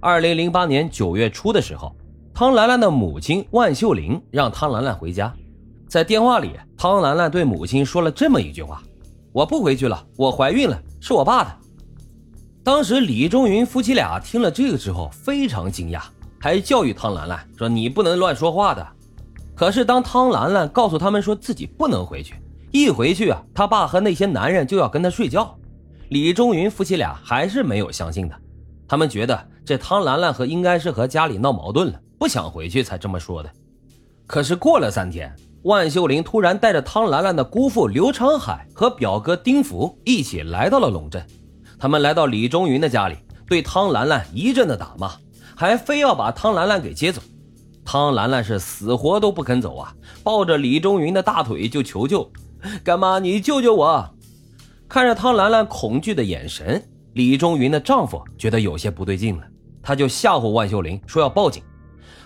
二零零八年九月初的时候，汤兰兰的母亲万秀玲让汤兰兰回家。在电话里，汤兰兰对母亲说了这么一句话：“我不回去了，我怀孕了，是我爸的。”当时李忠云夫妻俩听了这个之后非常惊讶，还教育汤兰兰说：“你不能乱说话的。”可是当汤兰兰告诉他们说自己不能回去，一回去啊，他爸和那些男人就要跟他睡觉，李忠云夫妻俩还是没有相信的。他们觉得这汤兰兰和应该是和家里闹矛盾了，不想回去才这么说的。可是过了三天。万秀玲突然带着汤兰兰的姑父刘长海和表哥丁福一起来到了龙镇。他们来到李忠云的家里，对汤兰兰一阵的打骂，还非要把汤兰兰给接走。汤兰兰是死活都不肯走啊，抱着李忠云的大腿就求救：“干妈，你救救我！”看着汤兰兰恐惧的眼神，李忠云的丈夫觉得有些不对劲了，他就吓唬万秀玲说要报警。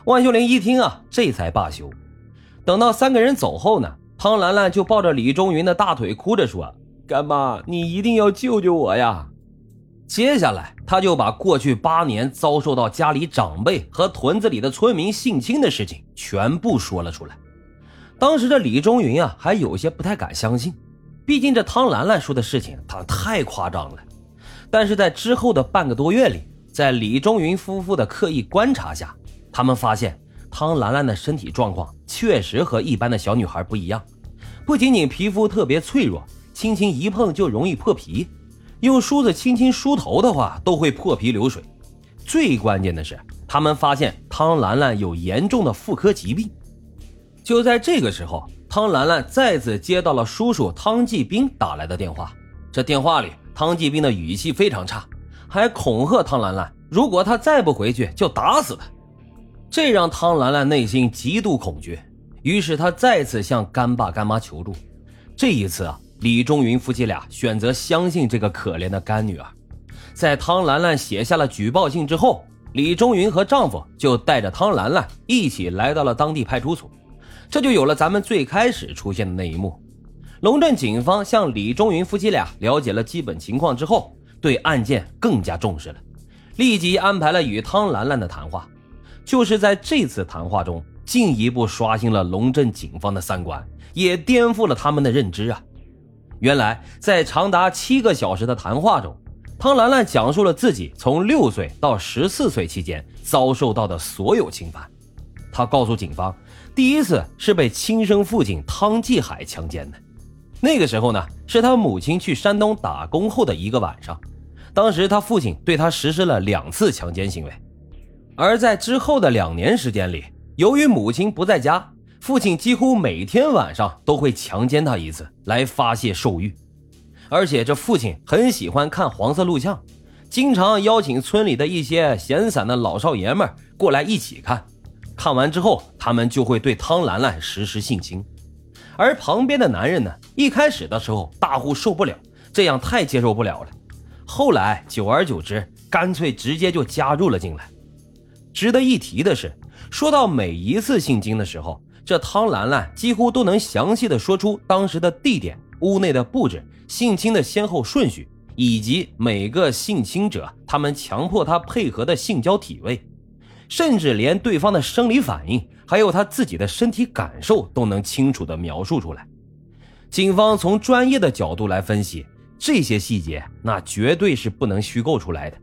万秀玲一听啊，这才罢休。等到三个人走后呢，汤兰兰就抱着李中云的大腿，哭着说：“干妈，你一定要救救我呀！”接下来，他就把过去八年遭受到家里长辈和屯子里的村民性侵的事情全部说了出来。当时的李中云啊，还有些不太敢相信，毕竟这汤兰兰说的事情他太夸张了。但是在之后的半个多月里，在李忠云夫妇的刻意观察下，他们发现。汤兰兰的身体状况确实和一般的小女孩不一样，不仅仅皮肤特别脆弱，轻轻一碰就容易破皮，用梳子轻轻梳头的话都会破皮流水。最关键的是，他们发现汤兰兰有严重的妇科疾病。就在这个时候，汤兰兰再次接到了叔叔汤继兵打来的电话。这电话里，汤继兵的语气非常差，还恐吓汤兰兰，如果她再不回去，就打死她。这让汤兰兰内心极度恐惧，于是她再次向干爸干妈求助。这一次啊，李忠云夫妻俩选择相信这个可怜的干女儿。在汤兰兰写下了举报信之后，李忠云和丈夫就带着汤兰兰一起来到了当地派出所。这就有了咱们最开始出现的那一幕。龙镇警方向李忠云夫妻俩了解了基本情况之后，对案件更加重视了，立即安排了与汤兰兰的谈话。就是在这次谈话中，进一步刷新了龙镇警方的三观，也颠覆了他们的认知啊！原来，在长达七个小时的谈话中，汤兰兰讲述了自己从六岁到十四岁期间遭受到的所有侵犯。她告诉警方，第一次是被亲生父亲汤继海强奸的，那个时候呢，是他母亲去山东打工后的一个晚上，当时他父亲对他实施了两次强奸行为。而在之后的两年时间里，由于母亲不在家，父亲几乎每天晚上都会强奸她一次来发泄兽欲。而且这父亲很喜欢看黄色录像，经常邀请村里的一些闲散的老少爷们过来一起看。看完之后，他们就会对汤兰兰实施性侵。而旁边的男人呢，一开始的时候大呼受不了，这样太接受不了了。后来久而久之，干脆直接就加入了进来。值得一提的是，说到每一次性侵的时候，这汤兰兰几乎都能详细的说出当时的地点、屋内的布置、性侵的先后顺序，以及每个性侵者他们强迫她配合的性交体位，甚至连对方的生理反应，还有他自己的身体感受都能清楚的描述出来。警方从专业的角度来分析这些细节，那绝对是不能虚构出来的。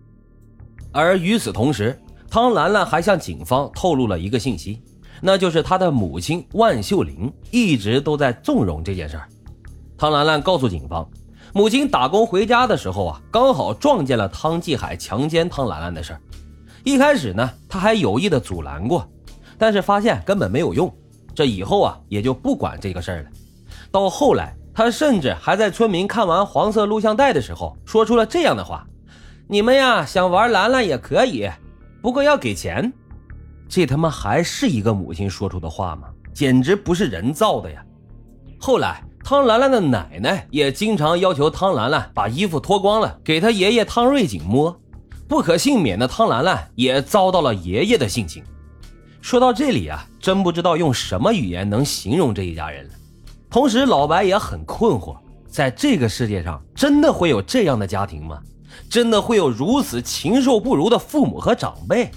而与此同时，汤兰兰还向警方透露了一个信息，那就是她的母亲万秀玲一直都在纵容这件事儿。汤兰兰告诉警方，母亲打工回家的时候啊，刚好撞见了汤继海强奸汤兰兰的事儿。一开始呢，她还有意的阻拦过，但是发现根本没有用，这以后啊也就不管这个事儿了。到后来，他甚至还在村民看完黄色录像带的时候，说出了这样的话：“你们呀，想玩兰兰也可以。”不过要给钱，这他妈还是一个母亲说出的话吗？简直不是人造的呀！后来，汤兰兰的奶奶也经常要求汤兰兰把衣服脱光了，给她爷爷汤瑞景摸。不可幸免的汤兰兰也遭到了爷爷的性侵。说到这里啊，真不知道用什么语言能形容这一家人了。同时，老白也很困惑，在这个世界上，真的会有这样的家庭吗？真的会有如此禽兽不如的父母和长辈？